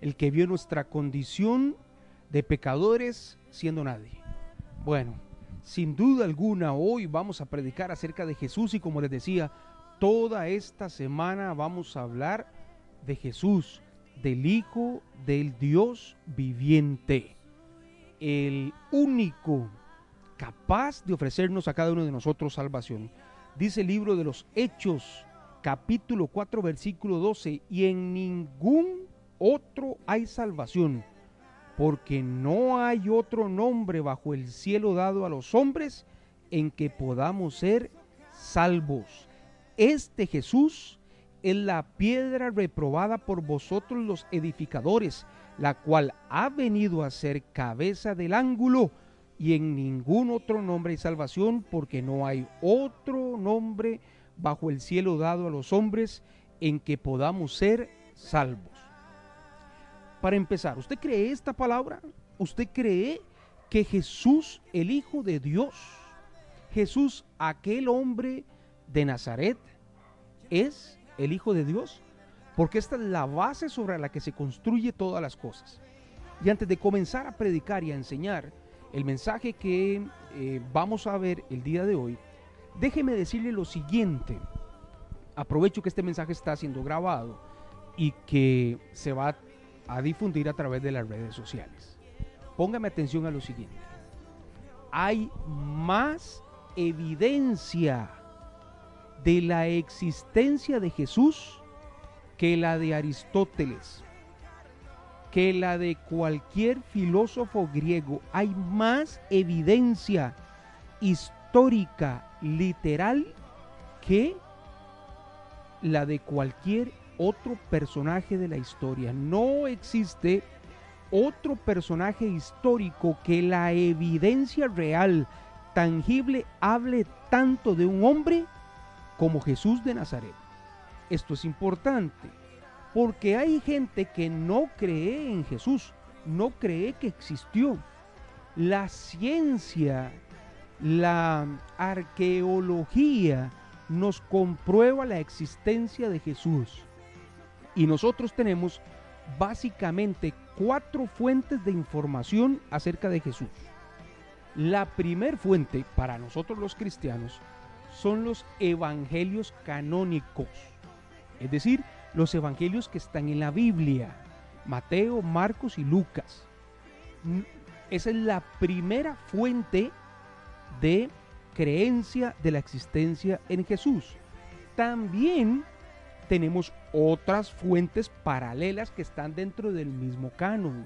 El que vio nuestra condición de pecadores siendo nadie. Bueno, sin duda alguna hoy vamos a predicar acerca de Jesús y como les decía, toda esta semana vamos a hablar de Jesús, del Hijo del Dios viviente, el único capaz de ofrecernos a cada uno de nosotros salvación. Dice el libro de los Hechos, capítulo 4, versículo 12, y en ningún otro hay salvación, porque no hay otro nombre bajo el cielo dado a los hombres en que podamos ser salvos. Este Jesús es la piedra reprobada por vosotros los edificadores, la cual ha venido a ser cabeza del ángulo, y en ningún otro nombre hay salvación, porque no hay otro nombre bajo el cielo dado a los hombres en que podamos ser salvos. Para empezar, ¿usted cree esta palabra? ¿Usted cree que Jesús, el Hijo de Dios, Jesús, aquel hombre de Nazaret, es el Hijo de Dios? Porque esta es la base sobre la que se construye todas las cosas. Y antes de comenzar a predicar y a enseñar, el mensaje que eh, vamos a ver el día de hoy, déjeme decirle lo siguiente. Aprovecho que este mensaje está siendo grabado y que se va a difundir a través de las redes sociales. Póngame atención a lo siguiente. Hay más evidencia de la existencia de Jesús que la de Aristóteles que la de cualquier filósofo griego. Hay más evidencia histórica, literal, que la de cualquier otro personaje de la historia. No existe otro personaje histórico que la evidencia real, tangible, hable tanto de un hombre como Jesús de Nazaret. Esto es importante porque hay gente que no cree en Jesús, no cree que existió. La ciencia, la arqueología nos comprueba la existencia de Jesús. Y nosotros tenemos básicamente cuatro fuentes de información acerca de Jesús. La primer fuente para nosotros los cristianos son los evangelios canónicos, es decir, los evangelios que están en la Biblia, Mateo, Marcos y Lucas. Esa es la primera fuente de creencia de la existencia en Jesús. También tenemos otras fuentes paralelas que están dentro del mismo canon.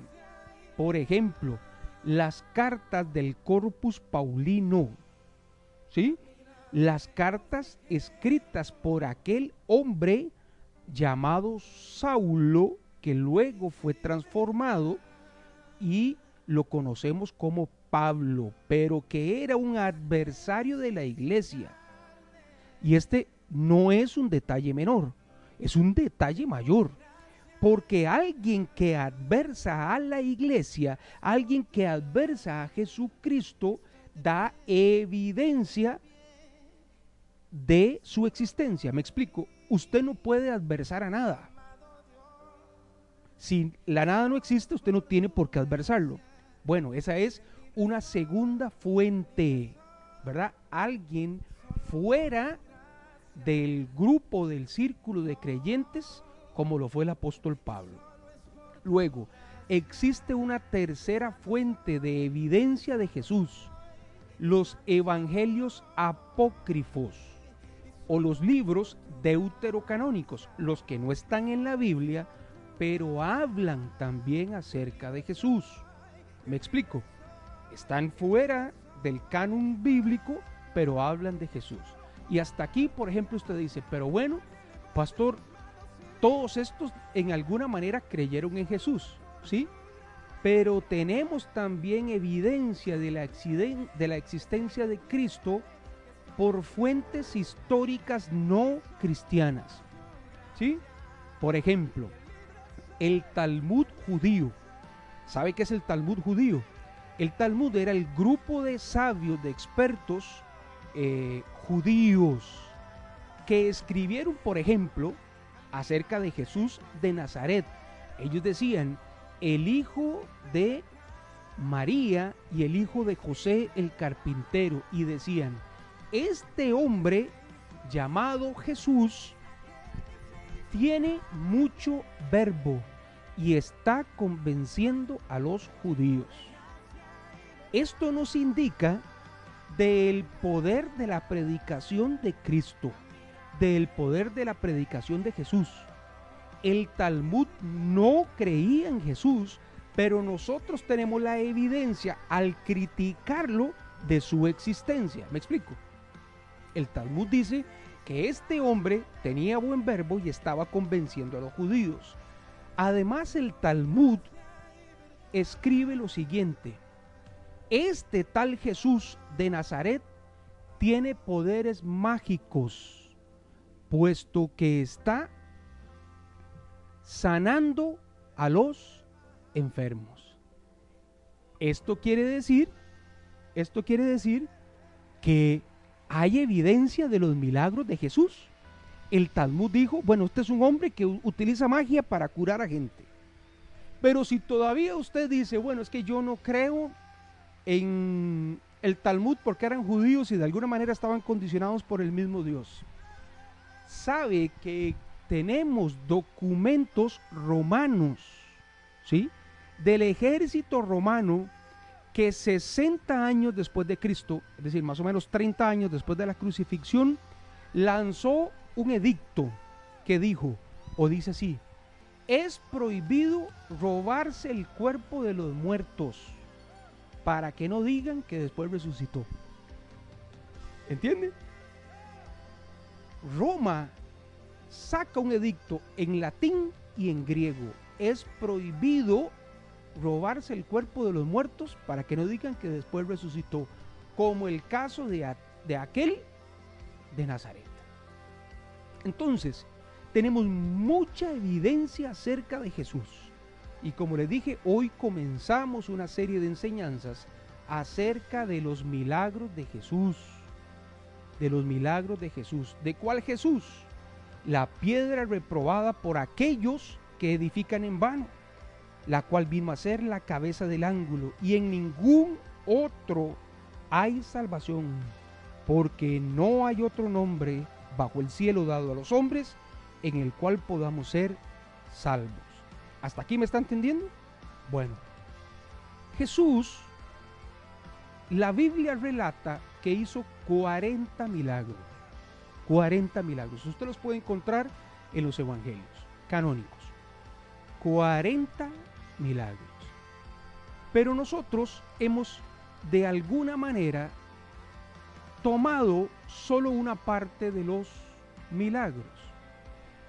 Por ejemplo, las cartas del Corpus Paulino. ¿Sí? Las cartas escritas por aquel hombre llamado Saulo, que luego fue transformado y lo conocemos como Pablo, pero que era un adversario de la iglesia. Y este no es un detalle menor, es un detalle mayor. Porque alguien que adversa a la iglesia, alguien que adversa a Jesucristo, da evidencia de su existencia. Me explico usted no puede adversar a nada. Si la nada no existe, usted no tiene por qué adversarlo. Bueno, esa es una segunda fuente, ¿verdad? Alguien fuera del grupo, del círculo de creyentes, como lo fue el apóstol Pablo. Luego, existe una tercera fuente de evidencia de Jesús, los evangelios apócrifos o los libros deuterocanónicos, los que no están en la Biblia, pero hablan también acerca de Jesús. Me explico. Están fuera del canon bíblico, pero hablan de Jesús. Y hasta aquí, por ejemplo, usted dice, pero bueno, pastor, todos estos en alguna manera creyeron en Jesús, ¿sí? Pero tenemos también evidencia de la, de la existencia de Cristo por fuentes históricas no cristianas. ¿Sí? Por ejemplo, el Talmud judío. ¿Sabe qué es el Talmud judío? El Talmud era el grupo de sabios, de expertos eh, judíos que escribieron, por ejemplo, acerca de Jesús de Nazaret, Ellos decían, el hijo de María y el hijo de José el carpintero. Y decían, este hombre llamado Jesús tiene mucho verbo y está convenciendo a los judíos. Esto nos indica del poder de la predicación de Cristo, del poder de la predicación de Jesús. El Talmud no creía en Jesús, pero nosotros tenemos la evidencia al criticarlo de su existencia. ¿Me explico? El Talmud dice que este hombre tenía buen verbo y estaba convenciendo a los judíos. Además el Talmud escribe lo siguiente, este tal Jesús de Nazaret tiene poderes mágicos, puesto que está sanando a los enfermos. Esto quiere decir, esto quiere decir que hay evidencia de los milagros de Jesús. El Talmud dijo, bueno, usted es un hombre que utiliza magia para curar a gente. Pero si todavía usted dice, bueno, es que yo no creo en el Talmud porque eran judíos y de alguna manera estaban condicionados por el mismo Dios. Sabe que tenemos documentos romanos, ¿sí? Del ejército romano que 60 años después de Cristo, es decir, más o menos 30 años después de la crucifixión, lanzó un edicto que dijo, o dice así, es prohibido robarse el cuerpo de los muertos para que no digan que después resucitó. ¿Entienden? Roma saca un edicto en latín y en griego. Es prohibido robarse el cuerpo de los muertos para que no digan que después resucitó, como el caso de, de aquel de Nazaret. Entonces, tenemos mucha evidencia acerca de Jesús. Y como les dije, hoy comenzamos una serie de enseñanzas acerca de los milagros de Jesús. De los milagros de Jesús. ¿De cuál Jesús? La piedra reprobada por aquellos que edifican en vano, la cual vino a ser la cabeza del ángulo. Y en ningún otro hay salvación, porque no hay otro nombre bajo el cielo dado a los hombres en el cual podamos ser salvos. ¿Hasta aquí me está entendiendo? Bueno, Jesús, la Biblia relata que hizo 40 milagros. 40 milagros. Usted los puede encontrar en los evangelios canónicos. 40 milagros. Pero nosotros hemos de alguna manera tomado solo una parte de los milagros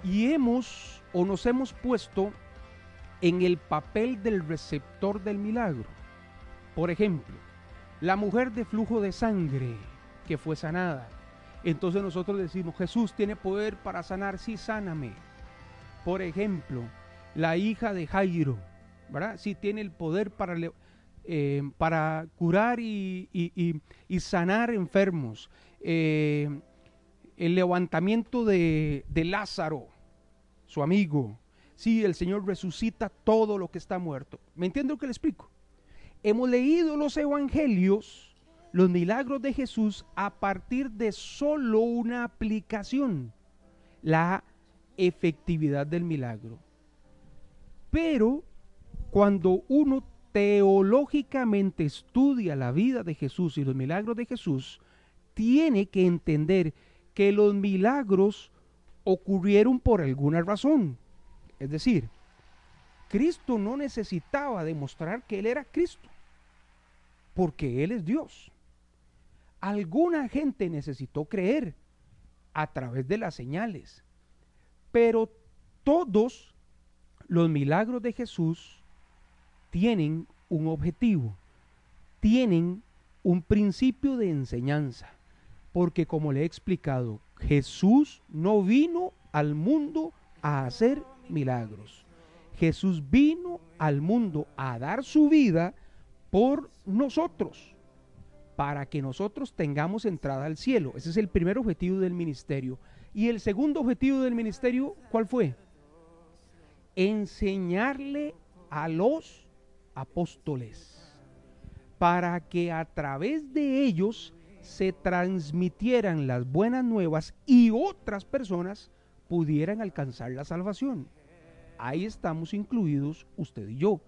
y hemos o nos hemos puesto en el papel del receptor del milagro. Por ejemplo, la mujer de flujo de sangre que fue sanada. Entonces nosotros decimos, Jesús tiene poder para sanar, sí, sáname. Por ejemplo, la hija de Jairo, ¿verdad? Sí tiene el poder para eh, para curar y, sanar enfermos. Eh, el levantamiento de, de, Lázaro, su amigo. Sí, el Señor resucita todo lo que está muerto. ¿Me entiende lo que le explico? Hemos leído los evangelios, los milagros de Jesús, a partir de solo una aplicación, la efectividad del milagro. Pero cuando uno teológicamente estudia la vida de Jesús y los milagros de Jesús, tiene que entender que los milagros ocurrieron por alguna razón. Es decir, Cristo no necesitaba demostrar que Él era Cristo, porque Él es Dios. Alguna gente necesitó creer a través de las señales, pero todos los milagros de Jesús tienen un objetivo, tienen un principio de enseñanza, porque como le he explicado, Jesús no vino al mundo a hacer milagros. Jesús vino al mundo a dar su vida por nosotros, para que nosotros tengamos entrada al cielo. Ese es el primer objetivo del ministerio. Y el segundo objetivo del ministerio, ¿cuál fue? enseñarle a los apóstoles para que a través de ellos se transmitieran las buenas nuevas y otras personas pudieran alcanzar la salvación. Ahí estamos incluidos usted y yo,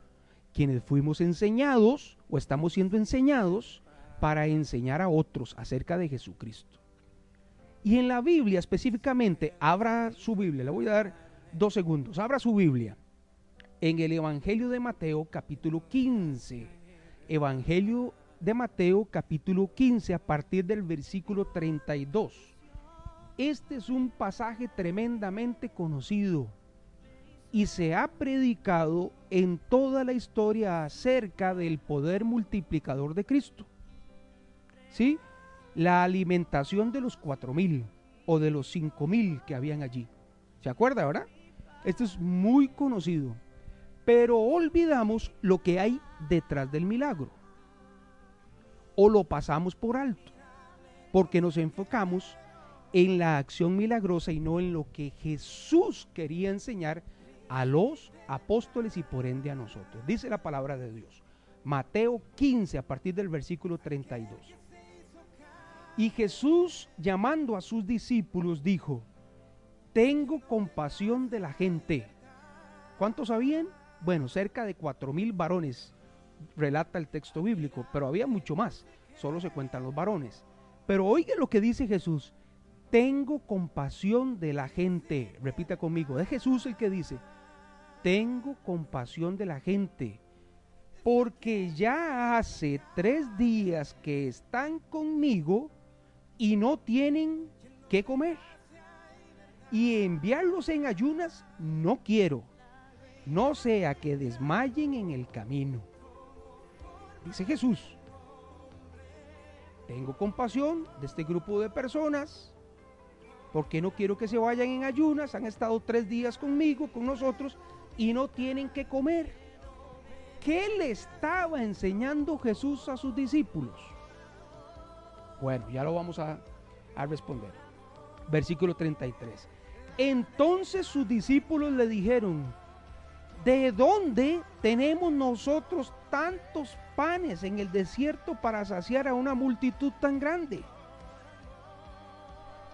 quienes fuimos enseñados o estamos siendo enseñados para enseñar a otros acerca de Jesucristo. Y en la Biblia específicamente, abra su Biblia, le voy a dar dos segundos, abra su Biblia en el Evangelio de Mateo capítulo 15. Evangelio de Mateo capítulo 15 a partir del versículo 32. Este es un pasaje tremendamente conocido y se ha predicado en toda la historia acerca del poder multiplicador de Cristo. ¿Sí? La alimentación de los cuatro mil o de los cinco mil que habían allí. ¿Se acuerda, verdad? Esto es muy conocido. Pero olvidamos lo que hay detrás del milagro. O lo pasamos por alto. Porque nos enfocamos en la acción milagrosa y no en lo que Jesús quería enseñar a los apóstoles y por ende a nosotros. Dice la palabra de Dios. Mateo 15 a partir del versículo 32. Y Jesús llamando a sus discípulos dijo, tengo compasión de la gente. ¿Cuántos habían? Bueno, cerca de cuatro mil varones, relata el texto bíblico, pero había mucho más, solo se cuentan los varones. Pero oiga lo que dice Jesús, tengo compasión de la gente. Repita conmigo, es Jesús el que dice, tengo compasión de la gente, porque ya hace tres días que están conmigo y no tienen que comer. Y enviarlos en ayunas no quiero, no sea que desmayen en el camino. Dice Jesús, tengo compasión de este grupo de personas porque no quiero que se vayan en ayunas, han estado tres días conmigo, con nosotros, y no tienen que comer. ¿Qué le estaba enseñando Jesús a sus discípulos? Bueno, ya lo vamos a, responder. Versículo 33. Entonces sus discípulos le dijeron, ¿de dónde tenemos nosotros tantos panes en el desierto para saciar a una multitud tan grande?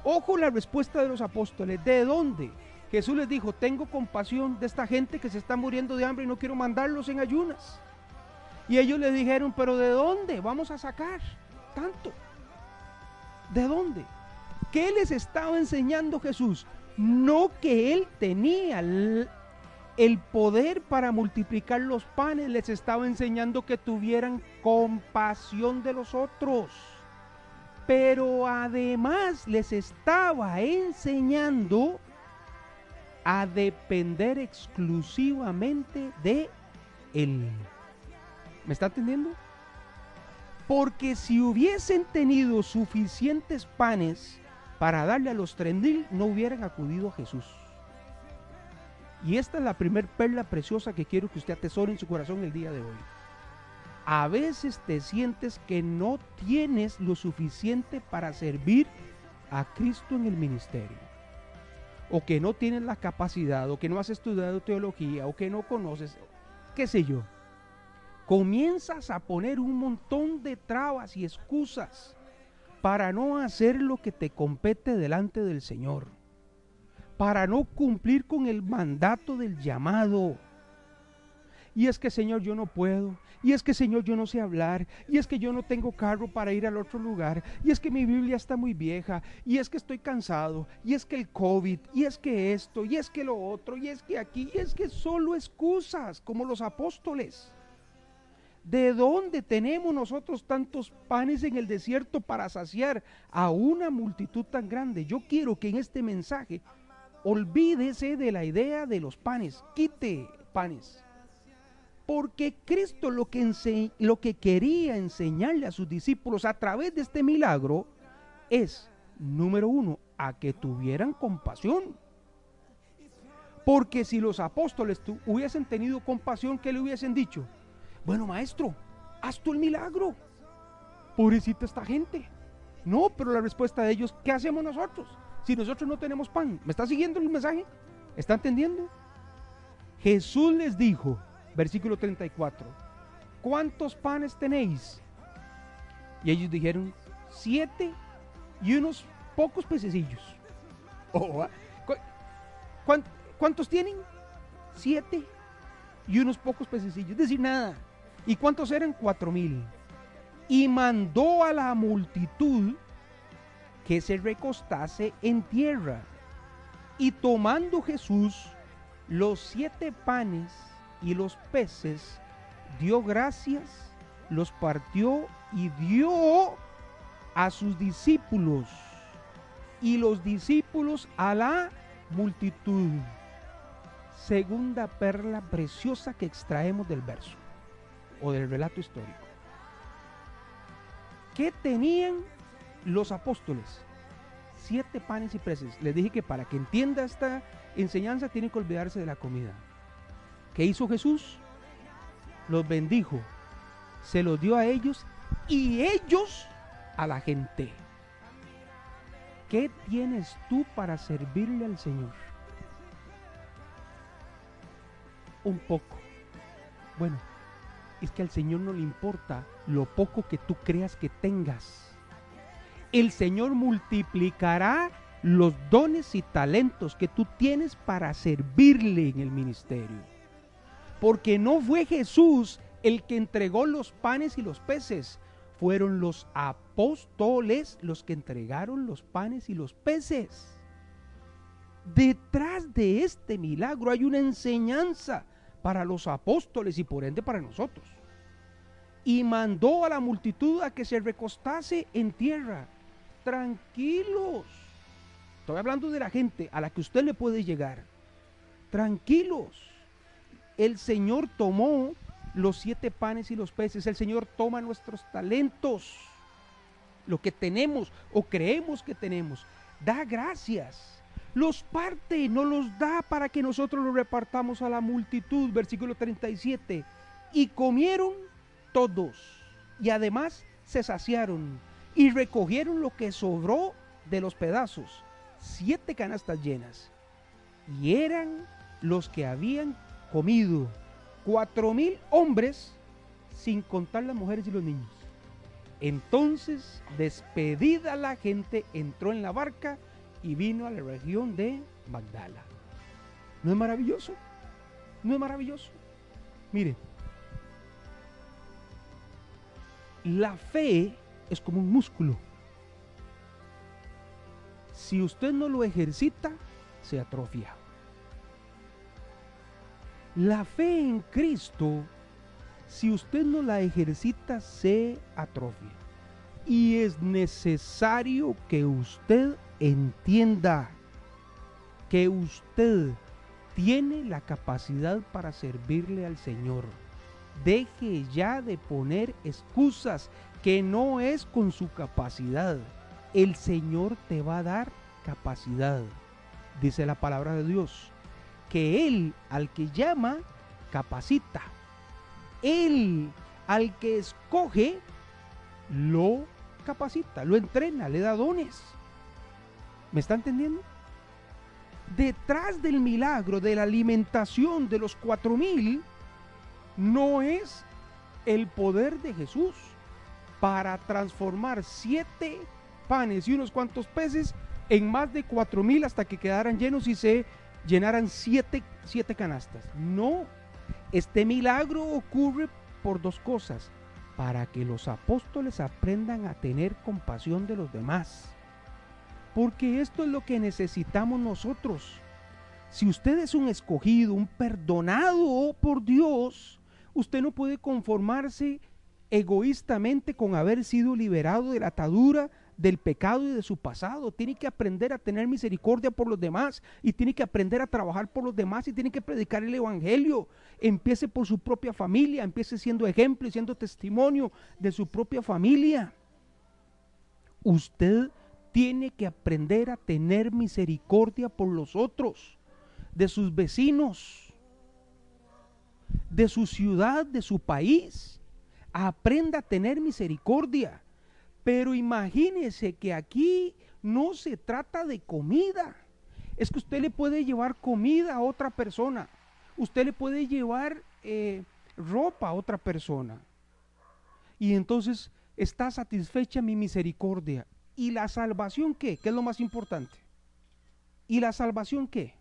Ojo la respuesta de los apóstoles. ¿De dónde? Jesús les dijo, tengo compasión de esta gente que se está muriendo de hambre y no quiero mandarlos en ayunas. Y ellos le dijeron, pero ¿de dónde vamos a sacar tanto? ¿De dónde? ¿Qué les estaba enseñando Jesús? No que él tenía el, el poder para multiplicar los panes, les estaba enseñando que tuvieran compasión de los otros pero además les estaba enseñando a depender exclusivamente de Él. ¿Me está entendiendo? Porque si hubiesen tenido suficientes panes para darle a los tres no hubieran acudido a Jesús. Y esta es la primer perla preciosa que quiero que usted atesore en su corazón el día de hoy a veces te sientes que no tienes lo suficiente para servir a Cristo en el ministerio. O que no tienes la capacidad, o que no has estudiado teología, o que no conoces, qué sé yo. Comienzas a poner un montón de trabas y excusas para no hacer lo que te compete delante del Señor. Para no cumplir con el mandato del llamado y es que Señor yo no puedo, y es que Señor yo no sé hablar, y es que yo no tengo carro para ir al otro lugar, y es que mi Biblia está muy vieja, y es que estoy cansado, y es que el COVID, y es que esto, y es que lo otro, y es que aquí, y es que solo excusas como los apóstoles. ¿De dónde tenemos nosotros tantos panes en el desierto para saciar a una multitud tan grande? Yo quiero que en este mensaje olvídese de la idea de los panes, quite panes porque Cristo lo que, lo que quería enseñarle a sus discípulos a través de este milagro es, número uno, a que tuvieran compasión. Porque si los apóstoles hubiesen tenido compasión, ¿qué le hubiesen dicho? Bueno, maestro, haz tú el milagro. Pobrecita esta gente. No, pero la respuesta de ellos, ¿qué hacemos nosotros? Si nosotros no tenemos pan. ¿Me está siguiendo el mensaje? ¿Está entendiendo? Jesús les dijo, versículo 34, ¿cuántos panes tenéis? Y ellos dijeron, siete y unos pocos pececillos. Oh, ah, ¿Cuántos tienen? Siete y unos pocos pececillos. Es decir, nada. ¿Y cuántos eran? Cuatro mil. Y mandó a la multitud que se recostase en tierra. Y tomando Jesús los siete panes y los peces, dio gracias, los partió y dio a sus discípulos y los discípulos a la multitud. Segunda perla preciosa que extraemos del verso o del relato histórico. ¿Qué tenían los apóstoles? Siete panes y peces. Les dije que para que entienda esta enseñanza tiene que olvidarse de la comida. ¿Qué hizo Jesús? Los bendijo, se los dio a ellos y ellos a la gente. ¿Qué tienes tú para servirle al Señor? Un poco. Bueno, es que al Señor no le importa lo poco que tú creas que tengas. El Señor multiplicará los dones y talentos que tú tienes para servirle en el ministerio. Porque no fue Jesús el que entregó los panes y los peces, fueron los apóstoles los que entregaron los panes y los peces. Detrás de este milagro hay una enseñanza para los apóstoles y por ende para nosotros. Y mandó a la multitud a que se recostase en tierra. Tranquilos. Estoy hablando de la gente a la que usted le puede llegar. Tranquilos. El Señor tomó los siete panes y los peces. El Señor toma nuestros talentos, lo que tenemos o creemos que tenemos. Da gracias. Los parte, no los da para que nosotros los repartamos a la multitud. Versículo 37. Y comieron todos. Y además se saciaron. Y recogieron lo que sobró de los pedazos. Siete canastas llenas. Y eran los que habían comido cuatro mil hombres, sin contar las mujeres y los niños. Entonces, despedida la gente, entró en la barca y vino a la región de Magdala. ¿No es maravilloso? ¿No es maravilloso? Mire, la fe es como un músculo. Si usted no lo ejercita, se atrofia. La fe en Cristo, si usted no la ejercita, se atrofia. Y es necesario que usted entienda que usted tiene la capacidad para servirle al Señor. Deje ya de poner excusas que no es con su capacidad. El Señor te va a dar capacidad. Dice la palabra de Dios que Él al que llama, capacita. Él al que escoge, lo capacita, lo entrena, le da dones. ¿Me está entendiendo? Detrás del milagro de la alimentación de los cuatro mil, no es el poder de Jesús para transformar siete panes y unos cuantos peces en más de cuatro mil hasta que quedaran llenos y se llenaran siete, siete canastas. No, este milagro ocurre por dos cosas. Para que los apóstoles aprendan a tener compasión de los demás. Porque esto es lo que necesitamos nosotros. Si usted es un escogido, un perdonado por Dios, usted no puede conformarse egoístamente con haber sido liberado de la atadura del pecado y de su pasado. Tiene que aprender a tener misericordia por los demás y tiene que aprender a trabajar por los demás y tiene que predicar el Evangelio. Empiece por su propia familia, empiece siendo ejemplo y siendo testimonio de su propia familia. Usted tiene que aprender a tener misericordia por los otros, de sus vecinos, de su ciudad, de su país. Aprenda a tener misericordia. Pero imagínese que aquí no se trata de comida. Es que usted le puede llevar comida a otra persona. usted le puede llevar eh, ropa a otra persona. Y entonces está satisfecha mi misericordia. ¿Y la salvación qué? ¿Qué es lo más importante? ¿Y la salvación qué?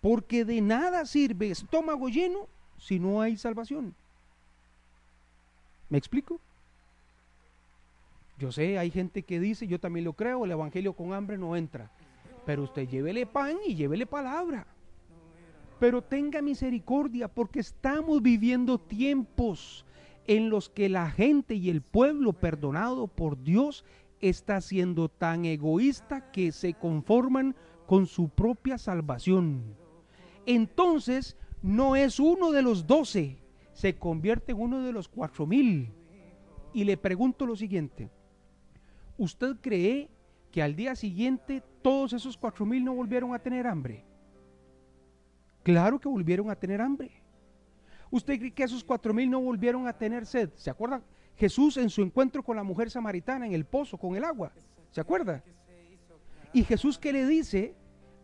Porque de nada sirve estómago lleno si no hay salvación. ¿Me explico? Yo sé, hay gente que dice, yo también lo creo, el evangelio con hambre no entra. Pero usted llévele pan y llévele palabra. Pero tenga misericordia porque estamos viviendo tiempos en los que la gente y el pueblo perdonado por Dios está siendo tan egoísta que se conforman con su propia salvación. Entonces no es uno de los doce, se convierte en uno de los cuatro mil. Y le pregunto lo siguiente, ¿usted cree que al día siguiente todos esos cuatro mil no volvieron a tener hambre? Claro que volvieron a tener hambre. ¿Usted cree que esos cuatro mil no volvieron a tener sed? ¿Se acuerda Jesús en su encuentro con la mujer samaritana en el pozo con el agua? ¿Se acuerda? Y Jesús qué le dice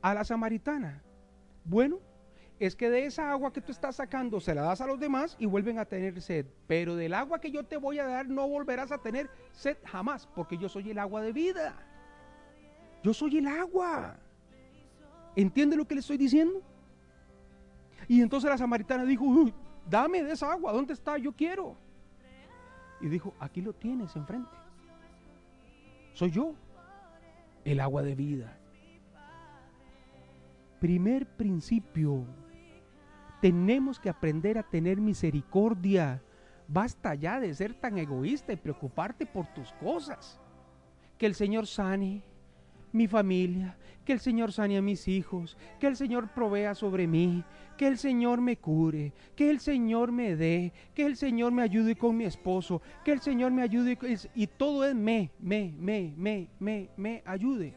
a la samaritana? Bueno, es que de esa agua que tú estás sacando se la das a los demás y vuelven a tener sed. Pero del agua que yo te voy a dar no volverás a tener sed jamás, porque yo soy el agua de vida. Yo soy el agua. ¿Entiende lo que le estoy diciendo? Y entonces la samaritana dijo, dame de esa agua, ¿dónde está? Yo quiero. Y dijo, aquí lo tienes enfrente. Soy yo, el agua de vida. Primer principio, tenemos que aprender a tener misericordia. Basta ya de ser tan egoísta y preocuparte por tus cosas. Que el Señor sane, mi familia, que el Señor sane a mis hijos, que el Señor provea sobre mí, que el Señor me cure, que el Señor me dé, que el Señor me ayude con mi esposo, que el Señor me ayude y todo es me, me, me, me, me, me ayude.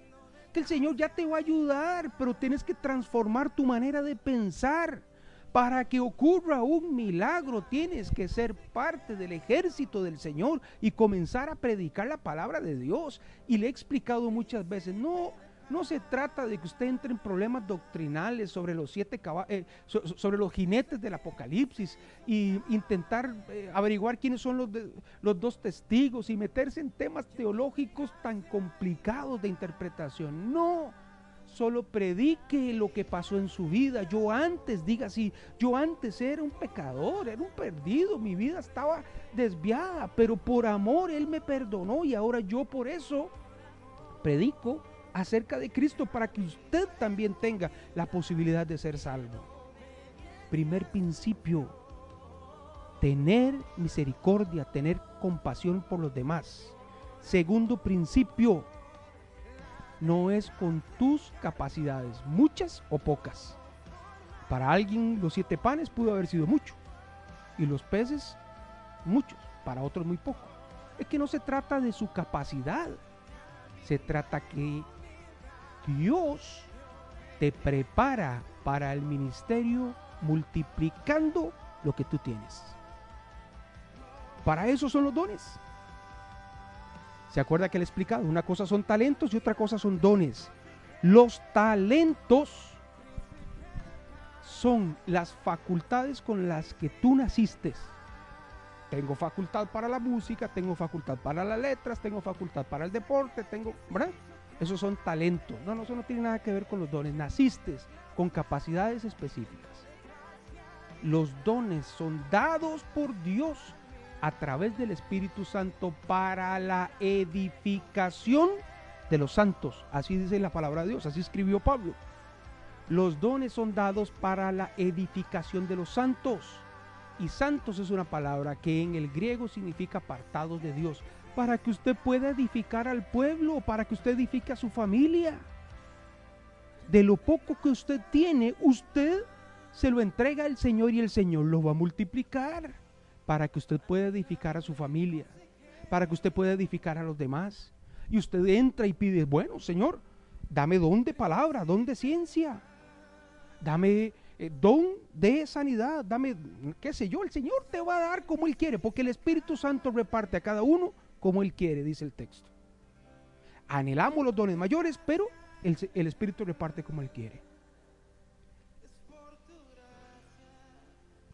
Que el Señor ya te va a ayudar, pero tienes que transformar tu manera de pensar. Para que ocurra un milagro tienes que ser parte del ejército del Señor y comenzar a predicar la palabra de Dios. Y le he explicado muchas veces, no, no se trata de que usted entre en problemas doctrinales sobre los siete eh, sobre los jinetes del Apocalipsis y intentar eh, averiguar quiénes son los, los dos testigos y meterse en temas teológicos tan complicados de interpretación. No solo predique lo que pasó en su vida. Yo antes, diga así, yo antes era un pecador, era un perdido, mi vida estaba desviada, pero por amor Él me perdonó y ahora yo por eso predico acerca de Cristo para que usted también tenga la posibilidad de ser salvo. Primer principio, tener misericordia, tener compasión por los demás. Segundo principio, no es con tus capacidades, muchas o pocas. Para alguien los siete panes pudo haber sido mucho y los peces muchos, para otros muy poco. Es que no se trata de su capacidad, se trata que Dios te prepara para el ministerio multiplicando lo que tú tienes. Para eso son los dones. ¿Se acuerda que le he explicado? Una cosa son talentos y otra cosa son dones. Los talentos son las facultades con las que tú naciste. Tengo facultad para la música, tengo facultad para las letras, tengo facultad para el deporte, tengo, ¿verdad? Esos son talentos. No, no, eso no tiene nada que ver con los dones. Naciste con capacidades específicas. Los dones son dados por Dios a través del Espíritu Santo para la edificación de los santos. Así dice la palabra de Dios, así escribió Pablo. Los dones son dados para la edificación de los santos. Y santos es una palabra que en el griego significa apartados de Dios, para que usted pueda edificar al pueblo, para que usted edifique a su familia. De lo poco que usted tiene, usted se lo entrega al Señor y el Señor lo va a multiplicar para que usted pueda edificar a su familia, para que usted pueda edificar a los demás. Y usted entra y pide, bueno, Señor, dame don de palabra, don de ciencia, dame eh, don de sanidad, dame, qué sé yo, el Señor te va a dar como Él quiere, porque el Espíritu Santo reparte a cada uno como Él quiere, dice el texto. Anhelamos los dones mayores, pero el, el Espíritu reparte como Él quiere.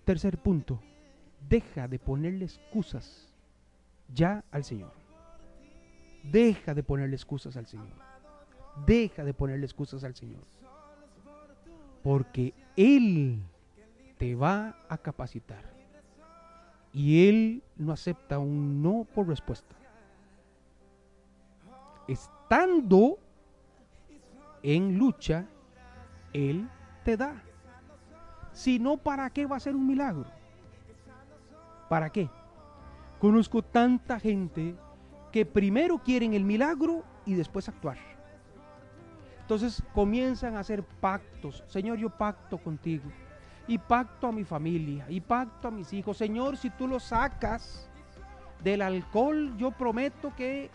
Tercer punto, deja de ponerle excusas ya al Señor. Deja de ponerle excusas al Señor. Deja de ponerle excusas al Señor. Porque Él te va a capacitar. Y Él no acepta un no por respuesta. Estando en lucha, Él te da. Si no, ¿para qué va a ser un milagro? ¿Para qué? Conozco tanta gente que primero quieren el milagro y después actuar. Entonces comienzan a hacer pactos. Señor, yo pacto contigo. Y pacto a mi familia. Y pacto a mis hijos. Señor, si tú lo sacas del alcohol, yo prometo que...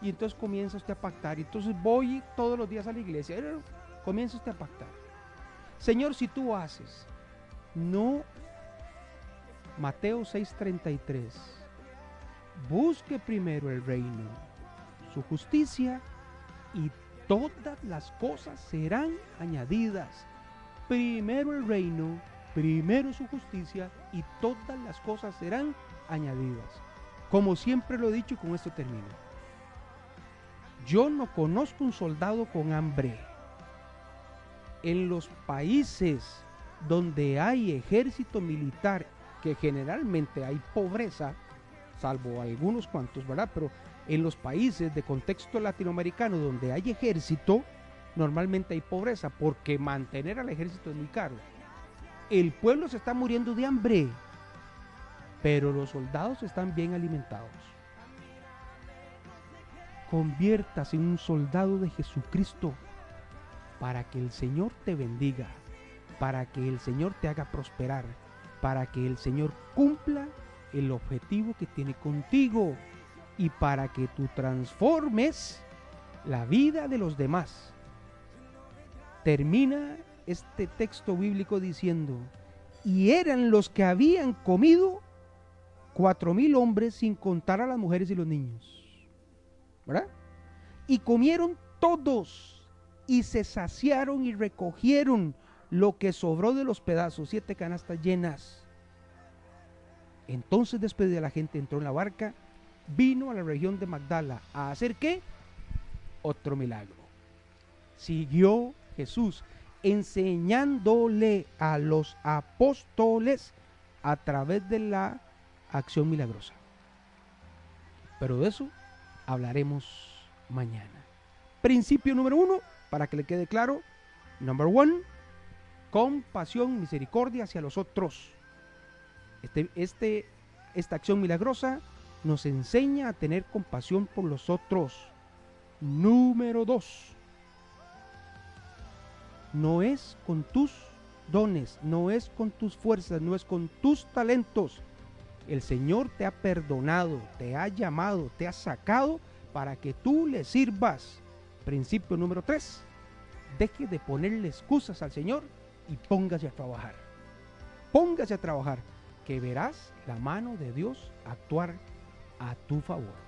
Y entonces comienza usted a pactar. Entonces voy todos los días a la iglesia. Comienza usted a pactar. Señor, si tú haces, no Mateo 6:33. Busque primero el reino, su justicia y todas las cosas serán añadidas. Primero el reino, primero su justicia y todas las cosas serán añadidas. Como siempre lo he dicho y con esto termino. Yo no conozco un soldado con hambre. En los países donde hay ejército militar, que generalmente hay pobreza, salvo algunos cuantos, ¿verdad? Pero en los países de contexto latinoamericano donde hay ejército, normalmente hay pobreza, porque mantener al ejército es muy caro. El pueblo se está muriendo de hambre, pero los soldados están bien alimentados. Conviértase en un soldado de Jesucristo para que el Señor te bendiga para que el Señor te haga prosperar, para que el Señor cumpla el objetivo que tiene contigo y para que tú transformes la vida de los demás. Termina este texto bíblico diciendo, y eran los que habían comido cuatro mil hombres sin contar a las mujeres y los niños. ¿Verdad? Y comieron todos y se saciaron y recogieron lo que sobró de los pedazos, siete canastas llenas. Entonces después de la gente entró en la barca, vino a la región de Magdala a hacer qué? Otro milagro. Siguió Jesús enseñándole a los apóstoles a través de la acción milagrosa. Pero de eso hablaremos mañana. Principio número uno, para que le quede claro. Number one, compasión, misericordia hacia los otros. Este, este, esta acción milagrosa nos enseña a tener compasión por los otros. Número dos, no es con tus dones, no es con tus fuerzas, no es con tus talentos. El Señor te ha perdonado, te ha llamado, te ha sacado para que tú le sirvas. Principio número tres, deje de ponerle excusas al Señor y póngase a trabajar. Póngase a trabajar, que verás la mano de Dios actuar a tu favor.